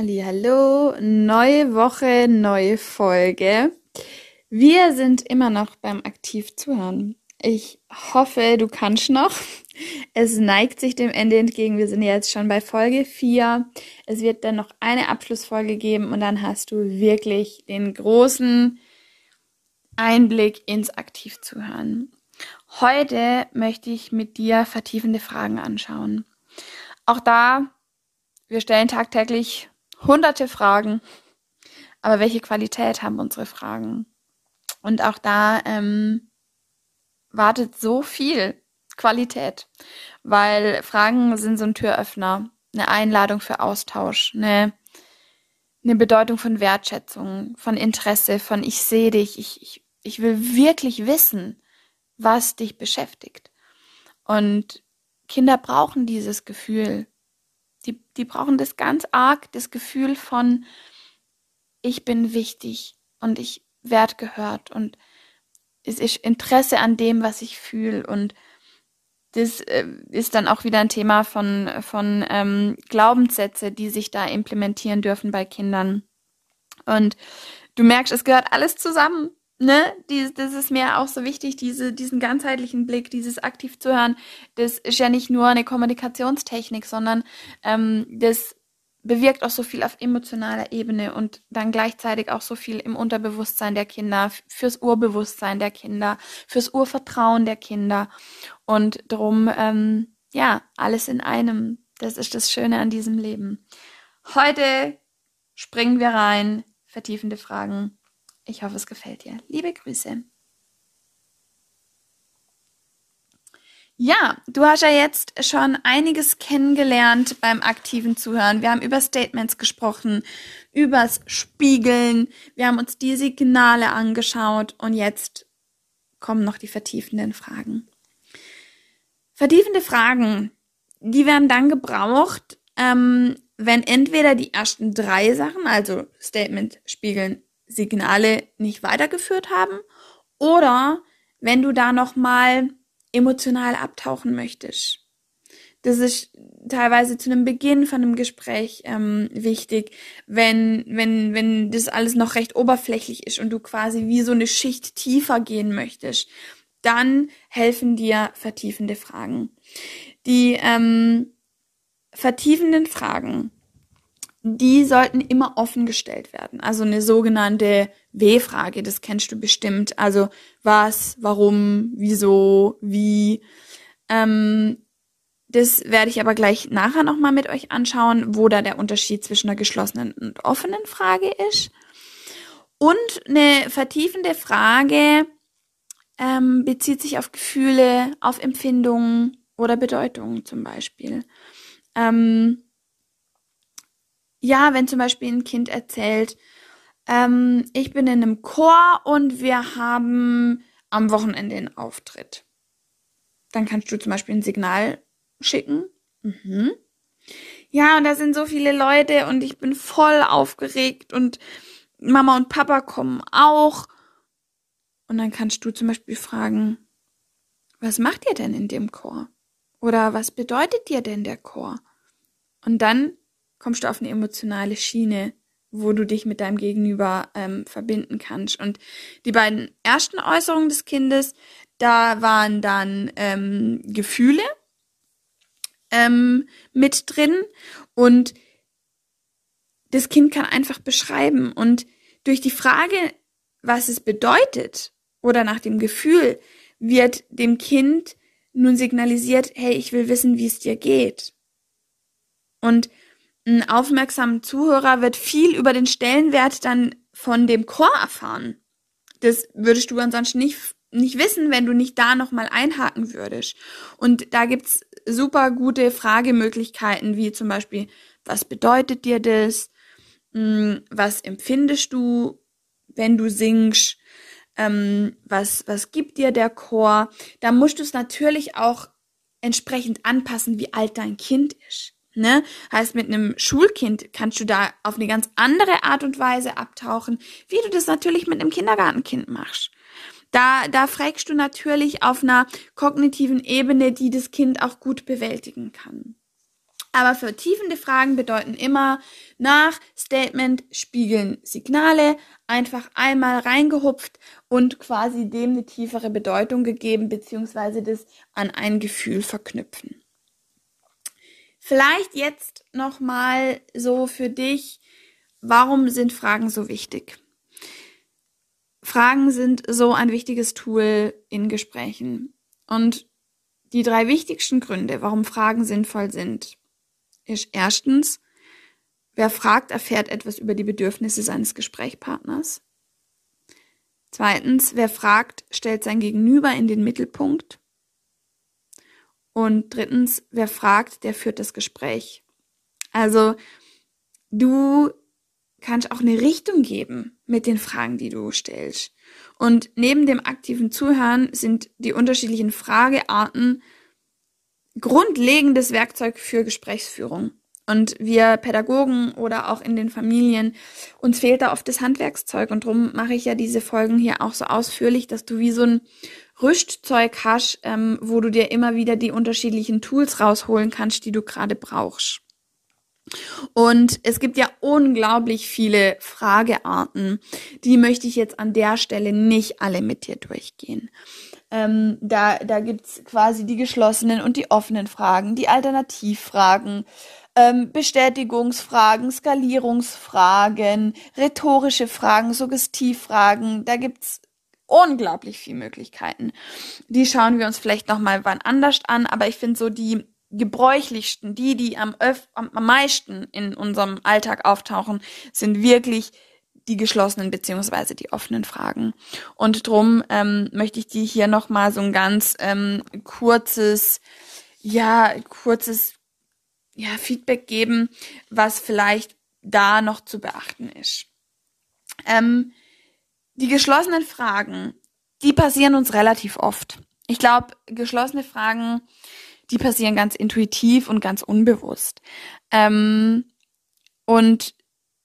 Hallo, neue Woche, neue Folge. Wir sind immer noch beim aktiv zuhören. Ich hoffe, du kannst noch. Es neigt sich dem Ende entgegen. Wir sind jetzt schon bei Folge 4. Es wird dann noch eine Abschlussfolge geben und dann hast du wirklich den großen Einblick ins aktiv zuhören. Heute möchte ich mit dir vertiefende Fragen anschauen. Auch da, wir stellen tagtäglich hunderte Fragen. Aber welche Qualität haben unsere Fragen? Und auch da ähm, wartet so viel Qualität, weil Fragen sind so ein Türöffner, eine Einladung für Austausch, eine, eine Bedeutung von Wertschätzung, von Interesse, von ich sehe dich, ich, ich, ich will wirklich wissen, was dich beschäftigt. Und Kinder brauchen dieses Gefühl, die, die brauchen das ganz arg, das Gefühl von, ich bin wichtig und ich werde gehört und es ist Interesse an dem, was ich fühle und das äh, ist dann auch wieder ein Thema von, von ähm, Glaubenssätze, die sich da implementieren dürfen bei Kindern. Und du merkst, es gehört alles zusammen ne, die, das ist mir auch so wichtig, diese, diesen ganzheitlichen Blick, dieses aktiv zu hören. Das ist ja nicht nur eine Kommunikationstechnik, sondern ähm, das bewirkt auch so viel auf emotionaler Ebene und dann gleichzeitig auch so viel im Unterbewusstsein der Kinder, fürs Urbewusstsein der Kinder, fürs Urvertrauen der Kinder. Und drum, ähm, ja, alles in einem. Das ist das Schöne an diesem Leben. Heute springen wir rein, vertiefende Fragen ich hoffe, es gefällt dir. Liebe Grüße. Ja, du hast ja jetzt schon einiges kennengelernt beim aktiven Zuhören. Wir haben über Statements gesprochen, übers Spiegeln, wir haben uns die Signale angeschaut und jetzt kommen noch die vertiefenden Fragen. Vertiefende Fragen, die werden dann gebraucht, ähm, wenn entweder die ersten drei Sachen, also Statement, Spiegeln, Signale nicht weitergeführt haben oder wenn du da noch mal emotional abtauchen möchtest. Das ist teilweise zu einem Beginn von einem Gespräch ähm, wichtig, wenn, wenn, wenn das alles noch recht oberflächlich ist und du quasi wie so eine Schicht tiefer gehen möchtest, dann helfen dir vertiefende Fragen. Die ähm, vertiefenden Fragen die sollten immer offen gestellt werden. Also eine sogenannte W-Frage, das kennst du bestimmt. Also was, warum, wieso, wie. Ähm, das werde ich aber gleich nachher nochmal mit euch anschauen, wo da der Unterschied zwischen einer geschlossenen und offenen Frage ist. Und eine vertiefende Frage ähm, bezieht sich auf Gefühle, auf Empfindungen oder Bedeutungen zum Beispiel. Ähm, ja, wenn zum Beispiel ein Kind erzählt, ähm, ich bin in einem Chor und wir haben am Wochenende einen Auftritt. Dann kannst du zum Beispiel ein Signal schicken. Mhm. Ja, und da sind so viele Leute und ich bin voll aufgeregt und Mama und Papa kommen auch. Und dann kannst du zum Beispiel fragen, was macht ihr denn in dem Chor? Oder was bedeutet dir denn der Chor? Und dann kommst du auf eine emotionale Schiene, wo du dich mit deinem Gegenüber ähm, verbinden kannst. Und die beiden ersten Äußerungen des Kindes, da waren dann ähm, Gefühle ähm, mit drin und das Kind kann einfach beschreiben und durch die Frage, was es bedeutet oder nach dem Gefühl, wird dem Kind nun signalisiert, hey, ich will wissen, wie es dir geht. Und ein aufmerksamer Zuhörer wird viel über den Stellenwert dann von dem Chor erfahren. Das würdest du ansonsten nicht nicht wissen, wenn du nicht da nochmal einhaken würdest. Und da gibt's super gute Fragemöglichkeiten, wie zum Beispiel, was bedeutet dir das? Hm, was empfindest du, wenn du singst? Ähm, was, was gibt dir der Chor? Da musst du es natürlich auch entsprechend anpassen, wie alt dein Kind ist. Ne? Heißt, mit einem Schulkind kannst du da auf eine ganz andere Art und Weise abtauchen, wie du das natürlich mit einem Kindergartenkind machst. Da, da fragst du natürlich auf einer kognitiven Ebene, die das Kind auch gut bewältigen kann. Aber vertiefende Fragen bedeuten immer nach Statement spiegeln Signale, einfach einmal reingehupft und quasi dem eine tiefere Bedeutung gegeben, beziehungsweise das an ein Gefühl verknüpfen. Vielleicht jetzt nochmal so für dich, warum sind Fragen so wichtig? Fragen sind so ein wichtiges Tool in Gesprächen. Und die drei wichtigsten Gründe, warum Fragen sinnvoll sind, ist erstens, wer fragt, erfährt etwas über die Bedürfnisse seines Gesprächspartners. Zweitens, wer fragt, stellt sein Gegenüber in den Mittelpunkt. Und drittens, wer fragt, der führt das Gespräch. Also du kannst auch eine Richtung geben mit den Fragen, die du stellst. Und neben dem aktiven Zuhören sind die unterschiedlichen Fragearten grundlegendes Werkzeug für Gesprächsführung. Und wir Pädagogen oder auch in den Familien, uns fehlt da oft das Handwerkszeug. Und darum mache ich ja diese Folgen hier auch so ausführlich, dass du wie so ein Rüstzeug hast, ähm, wo du dir immer wieder die unterschiedlichen Tools rausholen kannst, die du gerade brauchst. Und es gibt ja unglaublich viele Fragearten. Die möchte ich jetzt an der Stelle nicht alle mit dir durchgehen. Ähm, da da gibt's quasi die geschlossenen und die offenen Fragen, die Alternativfragen, ähm, Bestätigungsfragen, Skalierungsfragen, rhetorische Fragen, Suggestivfragen. Da gibt's unglaublich viele Möglichkeiten. Die schauen wir uns vielleicht noch mal wann anders an, aber ich finde so die gebräuchlichsten, die, die am, öf am meisten in unserem Alltag auftauchen, sind wirklich die geschlossenen beziehungsweise die offenen Fragen. Und drum ähm, möchte ich dir hier nochmal so ein ganz ähm, kurzes, ja, kurzes ja, Feedback geben, was vielleicht da noch zu beachten ist. Ähm, die geschlossenen Fragen, die passieren uns relativ oft. Ich glaube, geschlossene Fragen die passieren ganz intuitiv und ganz unbewusst. Ähm, und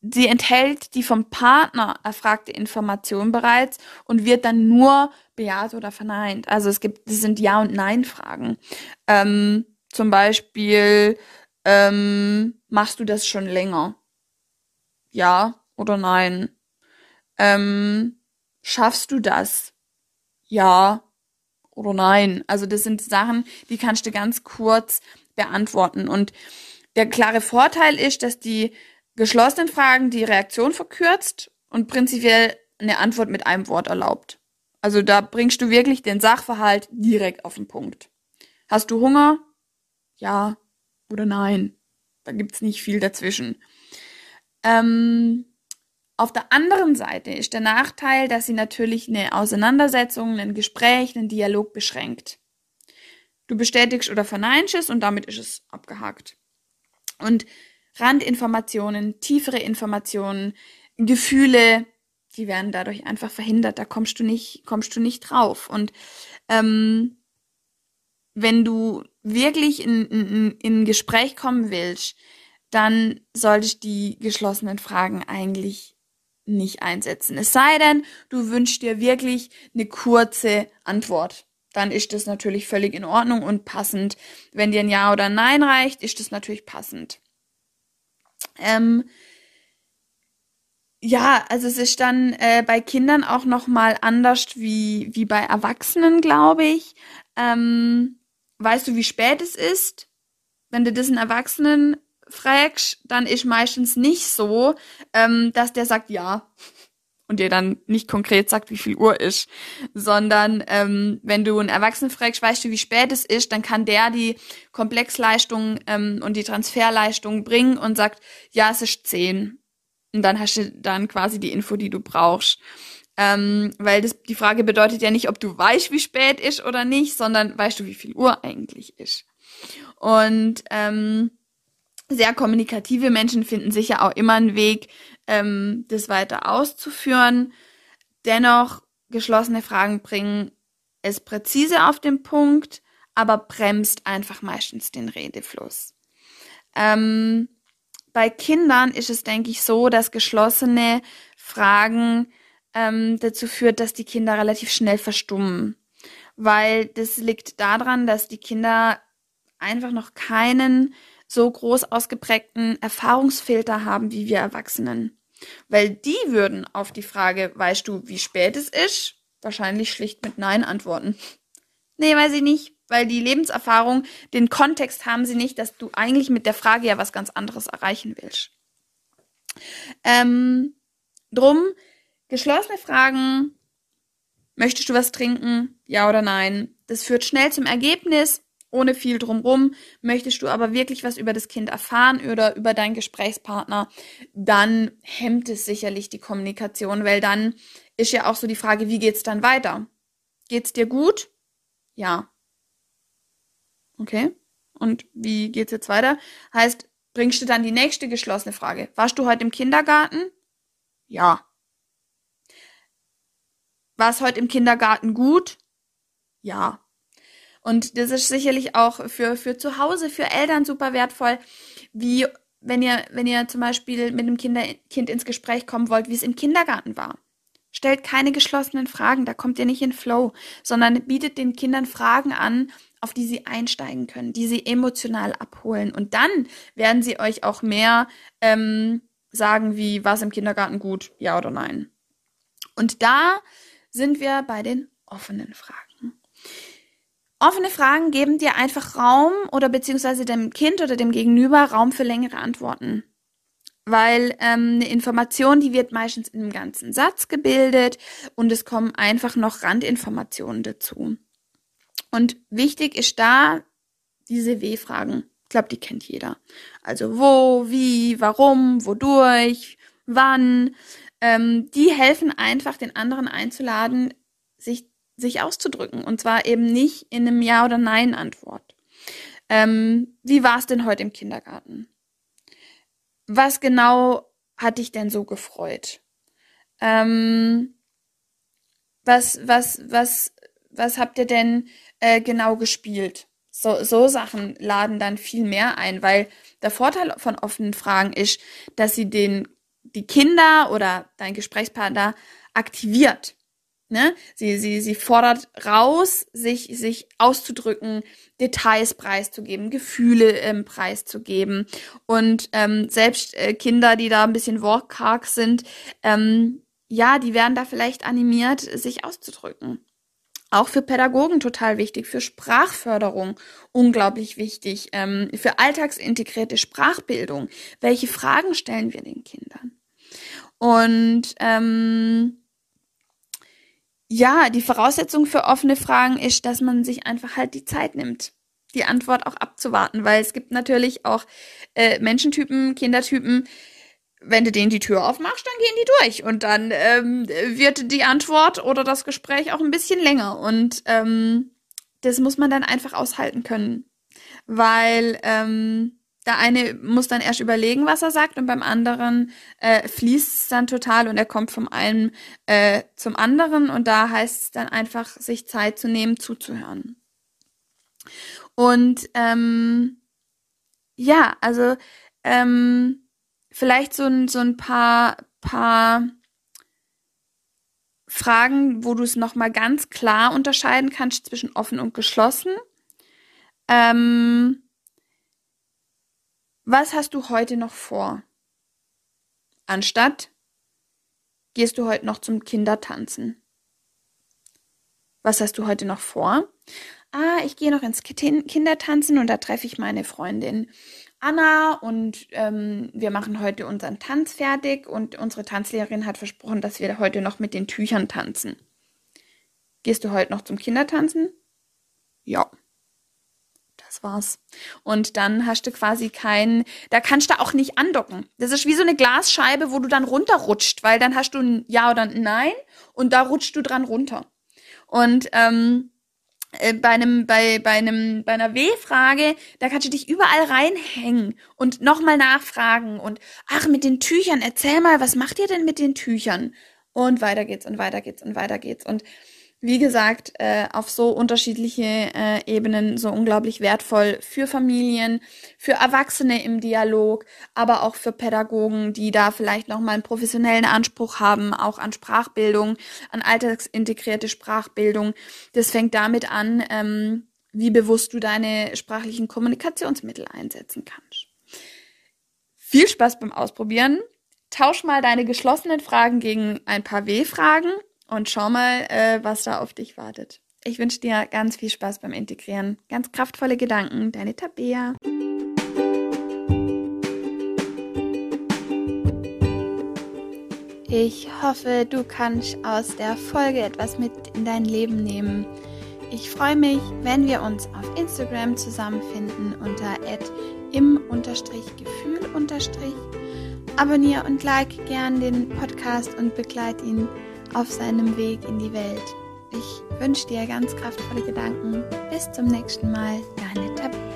sie enthält die vom Partner erfragte Information bereits und wird dann nur bejaht oder verneint. Also es gibt, das sind Ja- und Nein-Fragen. Ähm, zum Beispiel, ähm, machst du das schon länger? Ja oder nein? Ähm, schaffst du das? Ja oder nein. Also das sind Sachen, die kannst du ganz kurz beantworten. Und der klare Vorteil ist, dass die geschlossenen Fragen die Reaktion verkürzt und prinzipiell eine Antwort mit einem Wort erlaubt. Also da bringst du wirklich den Sachverhalt direkt auf den Punkt. Hast du Hunger? Ja oder nein. Da gibt's nicht viel dazwischen. Ähm, auf der anderen Seite ist der Nachteil, dass sie natürlich eine Auseinandersetzung, ein Gespräch, einen Dialog beschränkt. Du bestätigst oder verneinst es und damit ist es abgehakt. Und Randinformationen, tiefere Informationen, Gefühle, die werden dadurch einfach verhindert. Da kommst du nicht, kommst du nicht drauf. Und ähm, wenn du wirklich in, in, in ein Gespräch kommen willst, dann solltest die geschlossenen Fragen eigentlich nicht einsetzen. Es sei denn, du wünschst dir wirklich eine kurze Antwort. Dann ist das natürlich völlig in Ordnung und passend. Wenn dir ein Ja oder ein Nein reicht, ist das natürlich passend. Ähm, ja, also es ist dann äh, bei Kindern auch noch mal anders wie wie bei Erwachsenen, glaube ich. Ähm, weißt du, wie spät es ist? Wenn du das einen Erwachsenen fragst, dann ist meistens nicht so, ähm, dass der sagt ja und dir dann nicht konkret sagt, wie viel Uhr ist, sondern ähm, wenn du einen Erwachsenen fragst, weißt du, wie spät es ist, dann kann der die Komplexleistung ähm, und die Transferleistung bringen und sagt, ja, es ist zehn. Und dann hast du dann quasi die Info, die du brauchst. Ähm, weil das, die Frage bedeutet ja nicht, ob du weißt, wie spät ist oder nicht, sondern weißt du, wie viel Uhr eigentlich ist. Und ähm, sehr kommunikative Menschen finden sicher auch immer einen Weg, ähm, das weiter auszuführen. Dennoch, geschlossene Fragen bringen es präzise auf den Punkt, aber bremst einfach meistens den Redefluss. Ähm, bei Kindern ist es, denke ich, so, dass geschlossene Fragen ähm, dazu führt, dass die Kinder relativ schnell verstummen. Weil das liegt daran, dass die Kinder einfach noch keinen so groß ausgeprägten Erfahrungsfilter haben wie wir Erwachsenen. Weil die würden auf die Frage, weißt du, wie spät es ist, wahrscheinlich schlicht mit Nein antworten. Nee, weiß ich nicht, weil die Lebenserfahrung, den Kontext haben sie nicht, dass du eigentlich mit der Frage ja was ganz anderes erreichen willst. Ähm, drum Geschlossene Fragen. Möchtest du was trinken? Ja oder nein? Das führt schnell zum Ergebnis, ohne viel drumrum. Möchtest du aber wirklich was über das Kind erfahren oder über deinen Gesprächspartner, dann hemmt es sicherlich die Kommunikation, weil dann ist ja auch so die Frage, wie geht's dann weiter? Geht's dir gut? Ja. Okay. Und wie geht's jetzt weiter? Heißt, bringst du dann die nächste geschlossene Frage. Warst du heute im Kindergarten? Ja. War es heute im Kindergarten gut? Ja. Und das ist sicherlich auch für, für zu Hause, für Eltern super wertvoll, wie wenn ihr, wenn ihr zum Beispiel mit einem Kinder, Kind ins Gespräch kommen wollt, wie es im Kindergarten war. Stellt keine geschlossenen Fragen, da kommt ihr nicht in Flow, sondern bietet den Kindern Fragen an, auf die sie einsteigen können, die sie emotional abholen. Und dann werden sie euch auch mehr ähm, sagen, wie war es im Kindergarten gut, ja oder nein. Und da sind wir bei den offenen Fragen. Offene Fragen geben dir einfach Raum oder beziehungsweise dem Kind oder dem Gegenüber Raum für längere Antworten. Weil ähm, eine Information, die wird meistens in einem ganzen Satz gebildet und es kommen einfach noch Randinformationen dazu. Und wichtig ist da diese W-Fragen. Ich glaube, die kennt jeder. Also wo, wie, warum, wodurch, wann ähm, die helfen einfach, den anderen einzuladen, sich, sich auszudrücken. Und zwar eben nicht in einem Ja- oder Nein-Antwort. Ähm, wie war es denn heute im Kindergarten? Was genau hat dich denn so gefreut? Ähm, was, was, was, was habt ihr denn äh, genau gespielt? So, so Sachen laden dann viel mehr ein, weil der Vorteil von offenen Fragen ist, dass sie den die Kinder oder dein Gesprächspartner aktiviert. Ne? Sie, sie, sie fordert raus, sich, sich auszudrücken, Details preiszugeben, Gefühle ähm, preiszugeben. Und ähm, selbst äh, Kinder, die da ein bisschen wortkarg sind, ähm, ja, die werden da vielleicht animiert, sich auszudrücken. Auch für Pädagogen total wichtig, für Sprachförderung unglaublich wichtig, ähm, für alltagsintegrierte Sprachbildung. Welche Fragen stellen wir den Kindern? Und ähm, ja, die Voraussetzung für offene Fragen ist, dass man sich einfach halt die Zeit nimmt, die Antwort auch abzuwarten, weil es gibt natürlich auch äh, Menschentypen, Kindertypen, wenn du denen die Tür aufmachst, dann gehen die durch und dann ähm, wird die Antwort oder das Gespräch auch ein bisschen länger und ähm, das muss man dann einfach aushalten können, weil ähm, der eine muss dann erst überlegen, was er sagt, und beim anderen äh, fließt es dann total und er kommt vom einen äh, zum anderen. Und da heißt es dann einfach, sich Zeit zu nehmen, zuzuhören. Und ähm, ja, also ähm, vielleicht so ein, so ein paar, paar Fragen, wo du es nochmal ganz klar unterscheiden kannst zwischen offen und geschlossen. Ähm, was hast du heute noch vor? Anstatt gehst du heute noch zum Kindertanzen. Was hast du heute noch vor? Ah, ich gehe noch ins Kindertanzen und da treffe ich meine Freundin Anna und ähm, wir machen heute unseren Tanz fertig und unsere Tanzlehrerin hat versprochen, dass wir heute noch mit den Tüchern tanzen. Gehst du heute noch zum Kindertanzen? Ja. Das war's. Und dann hast du quasi keinen, da kannst du auch nicht andocken. Das ist wie so eine Glasscheibe, wo du dann runterrutscht, weil dann hast du ein Ja oder ein Nein und da rutschst du dran runter. Und ähm, äh, bei einem, bei, bei einem, bei einer W-Frage, da kannst du dich überall reinhängen und nochmal nachfragen und ach, mit den Tüchern, erzähl mal, was macht ihr denn mit den Tüchern? Und weiter geht's und weiter geht's und weiter geht's. Und wie gesagt, äh, auf so unterschiedliche äh, Ebenen so unglaublich wertvoll für Familien, für Erwachsene im Dialog, aber auch für Pädagogen, die da vielleicht nochmal einen professionellen Anspruch haben, auch an Sprachbildung, an alltagsintegrierte Sprachbildung. Das fängt damit an, ähm, wie bewusst du deine sprachlichen Kommunikationsmittel einsetzen kannst. Viel Spaß beim Ausprobieren. Tausch mal deine geschlossenen Fragen gegen ein paar W-Fragen und schau mal, äh, was da auf dich wartet. Ich wünsche dir ganz viel Spaß beim Integrieren. Ganz kraftvolle Gedanken, deine Tabea. Ich hoffe, du kannst aus der Folge etwas mit in dein Leben nehmen. Ich freue mich, wenn wir uns auf Instagram zusammenfinden unter im-gefühl. Abonnier und like gern den Podcast und begleite ihn auf seinem Weg in die Welt. Ich wünsche dir ganz kraftvolle Gedanken. Bis zum nächsten Mal, deine Tabea.